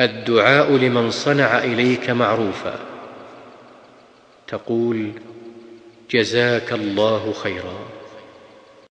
الدعاء لمن صنع إليك معروفا. تقول جزاك الله خيرا.